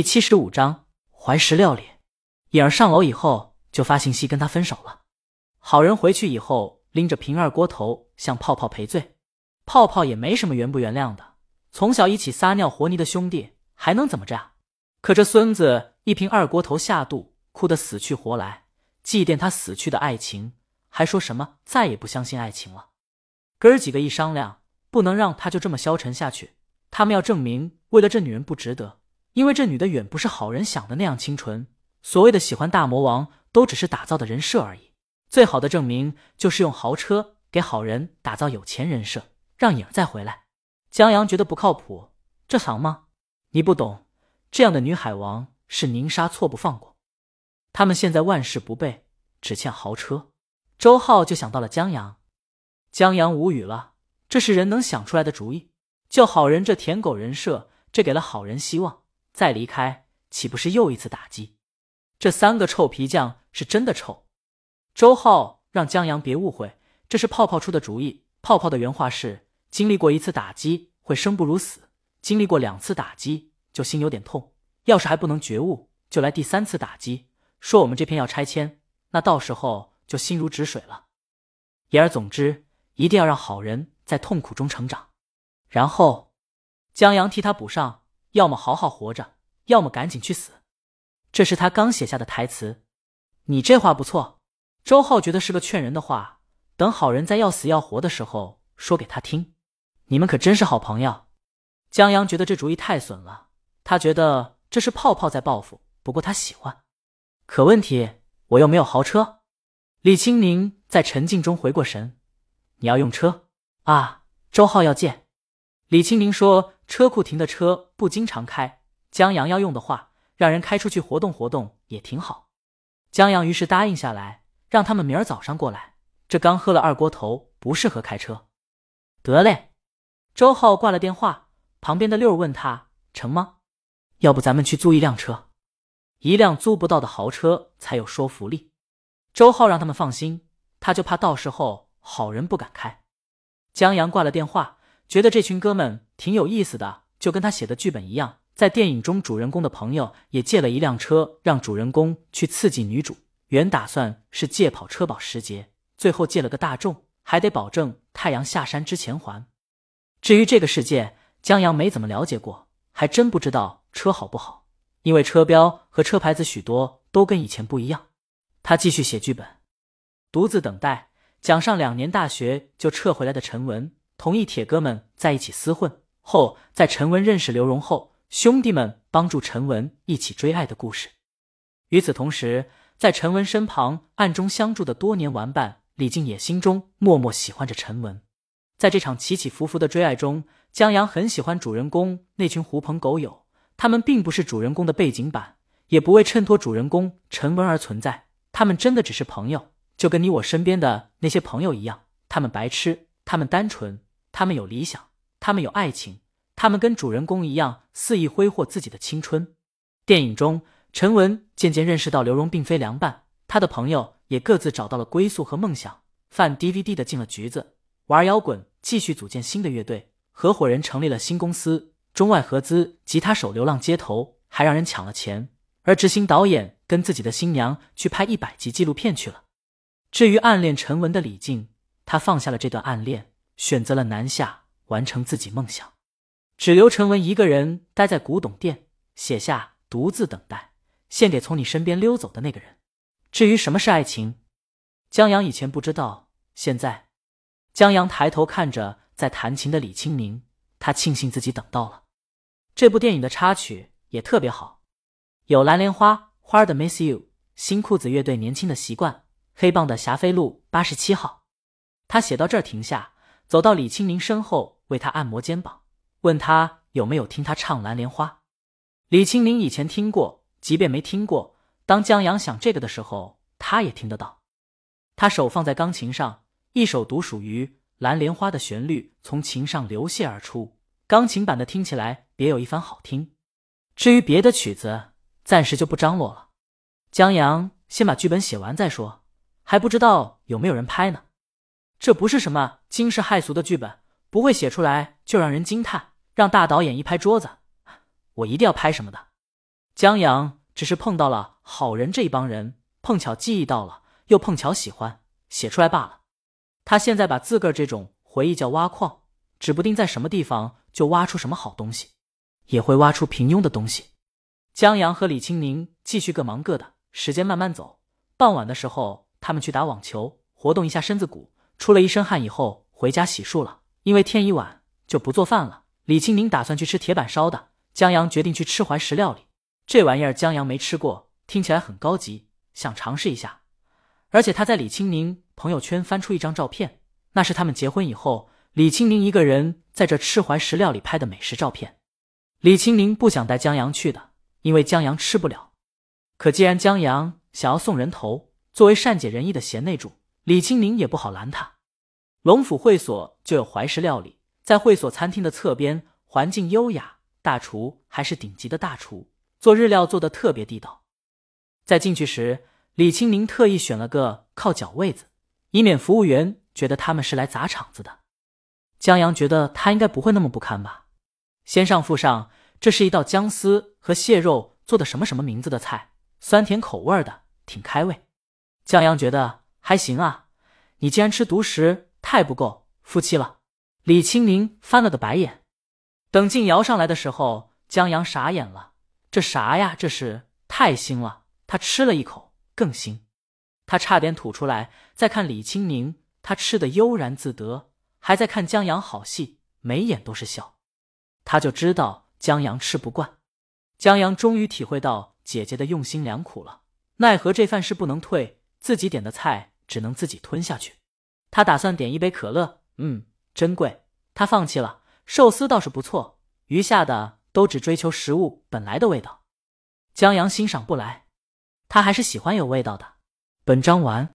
第七十五章怀石料理。颖儿上楼以后就发信息跟他分手了。好人回去以后拎着瓶二锅头向泡泡赔罪，泡泡也没什么原不原谅的。从小一起撒尿和泥的兄弟还能怎么着？可这孙子一瓶二锅头下肚，哭得死去活来，祭奠他死去的爱情，还说什么再也不相信爱情了。哥儿几个一商量，不能让他就这么消沉下去，他们要证明为了这女人不值得。因为这女的远不是好人想的那样清纯，所谓的喜欢大魔王都只是打造的人设而已。最好的证明就是用豪车给好人打造有钱人设，让影儿再回来。江阳觉得不靠谱，这行吗？你不懂，这样的女海王是宁杀错不放过。他们现在万事不备，只欠豪车。周浩就想到了江阳，江阳无语了，这是人能想出来的主意？就好人这舔狗人设，这给了好人希望。再离开，岂不是又一次打击？这三个臭皮匠是真的臭。周浩让江阳别误会，这是泡泡出的主意。泡泡的原话是：经历过一次打击会生不如死，经历过两次打击就心有点痛。要是还不能觉悟，就来第三次打击，说我们这片要拆迁，那到时候就心如止水了。言而总之，一定要让好人在痛苦中成长。然后，江阳替他补上。要么好好活着，要么赶紧去死。这是他刚写下的台词。你这话不错。周浩觉得是个劝人的话，等好人在要死要活的时候说给他听。你们可真是好朋友。江阳觉得这主意太损了，他觉得这是泡泡在报复，不过他喜欢。可问题我又没有豪车。李青宁在沉静中回过神。你要用车啊？周浩要借。李青宁说。车库停的车不经常开，江阳要用的话，让人开出去活动活动也挺好。江阳于是答应下来，让他们明儿早上过来。这刚喝了二锅头，不适合开车。得嘞。周浩挂了电话，旁边的六儿问他成吗？要不咱们去租一辆车，一辆租不到的豪车才有说服力。周浩让他们放心，他就怕到时候好人不敢开。江阳挂了电话。觉得这群哥们挺有意思的，就跟他写的剧本一样。在电影中，主人公的朋友也借了一辆车，让主人公去刺激女主。原打算是借跑车保时捷，最后借了个大众，还得保证太阳下山之前还。至于这个世界，江阳没怎么了解过，还真不知道车好不好，因为车标和车牌子许多都跟以前不一样。他继续写剧本，独自等待讲上两年大学就撤回来的陈文。同意铁哥们在一起厮混后，在陈文认识刘荣后，兄弟们帮助陈文一起追爱的故事。与此同时，在陈文身旁暗中相助的多年玩伴李静也心中默默喜欢着陈文。在这场起起伏伏的追爱中，江阳很喜欢主人公那群狐朋狗友，他们并不是主人公的背景板，也不为衬托主人公陈文而存在，他们真的只是朋友，就跟你我身边的那些朋友一样。他们白痴，他们单纯。他们有理想，他们有爱情，他们跟主人公一样肆意挥霍自己的青春。电影中，陈文渐渐认识到刘荣并非凉拌，他的朋友也各自找到了归宿和梦想。贩 DVD 的进了局子，玩摇滚继续组建新的乐队，合伙人成立了新公司，中外合资，吉他手流浪街头，还让人抢了钱。而执行导演跟自己的新娘去拍一百集纪录片去了。至于暗恋陈文的李静，他放下了这段暗恋。选择了南下完成自己梦想，只留陈文一个人待在古董店，写下“独自等待”，献给从你身边溜走的那个人。至于什么是爱情，江阳以前不知道，现在，江阳抬头看着在弹琴的李清明，他庆幸自己等到了。这部电影的插曲也特别好，有蓝莲花花的《Miss You》，新裤子乐队《年轻的习惯》，黑棒的《霞飞路八十七号》。他写到这儿停下。走到李清明身后，为他按摩肩膀，问他有没有听他唱《蓝莲花》。李清明以前听过，即便没听过，当江阳想这个的时候，他也听得到。他手放在钢琴上，一首独属于《蓝莲花》的旋律从琴上流泻而出，钢琴版的听起来别有一番好听。至于别的曲子，暂时就不张罗了。江阳先把剧本写完再说，还不知道有没有人拍呢。这不是什么惊世骇俗的剧本，不会写出来就让人惊叹，让大导演一拍桌子，我一定要拍什么的。江阳只是碰到了好人这一帮人，碰巧记忆到了，又碰巧喜欢，写出来罢了。他现在把自个儿这种回忆叫挖矿，指不定在什么地方就挖出什么好东西，也会挖出平庸的东西。江阳和李青宁继续各忙各的，时间慢慢走。傍晚的时候，他们去打网球，活动一下身子骨，出了一身汗以后回家洗漱了。因为天已晚，就不做饭了。李青宁打算去吃铁板烧的，江阳决定去吃怀石料理。这玩意儿江阳没吃过，听起来很高级，想尝试一下。而且他在李青宁朋友圈翻出一张照片，那是他们结婚以后李青宁一个人在这吃怀石料理拍的美食照片。李青宁不想带江阳去的，因为江阳吃不了。可既然江阳想要送人头，作为善解人意的贤内助，李青宁也不好拦他。龙府会所就有怀石料理，在会所餐厅的侧边，环境优雅，大厨还是顶级的大厨，做日料做的特别地道。在进去时，李青宁特意选了个靠脚位子，以免服务员觉得他们是来砸场子的。江阳觉得他应该不会那么不堪吧？先上附上，这是一道姜丝和蟹肉做的什么什么名字的菜，酸甜口味的，挺开胃。江阳觉得还行啊，你既然吃独食。太不够夫妻了，李青宁翻了个白眼。等静瑶上来的时候，江阳傻眼了。这啥呀？这是太腥了。他吃了一口，更腥。他差点吐出来。再看李青宁，他吃的悠然自得，还在看江阳好戏，眉眼都是笑。他就知道江阳吃不惯。江阳终于体会到姐姐的用心良苦了。奈何这饭是不能退，自己点的菜只能自己吞下去。他打算点一杯可乐，嗯，真贵。他放弃了。寿司倒是不错，余下的都只追求食物本来的味道。江阳欣赏不来，他还是喜欢有味道的。本章完。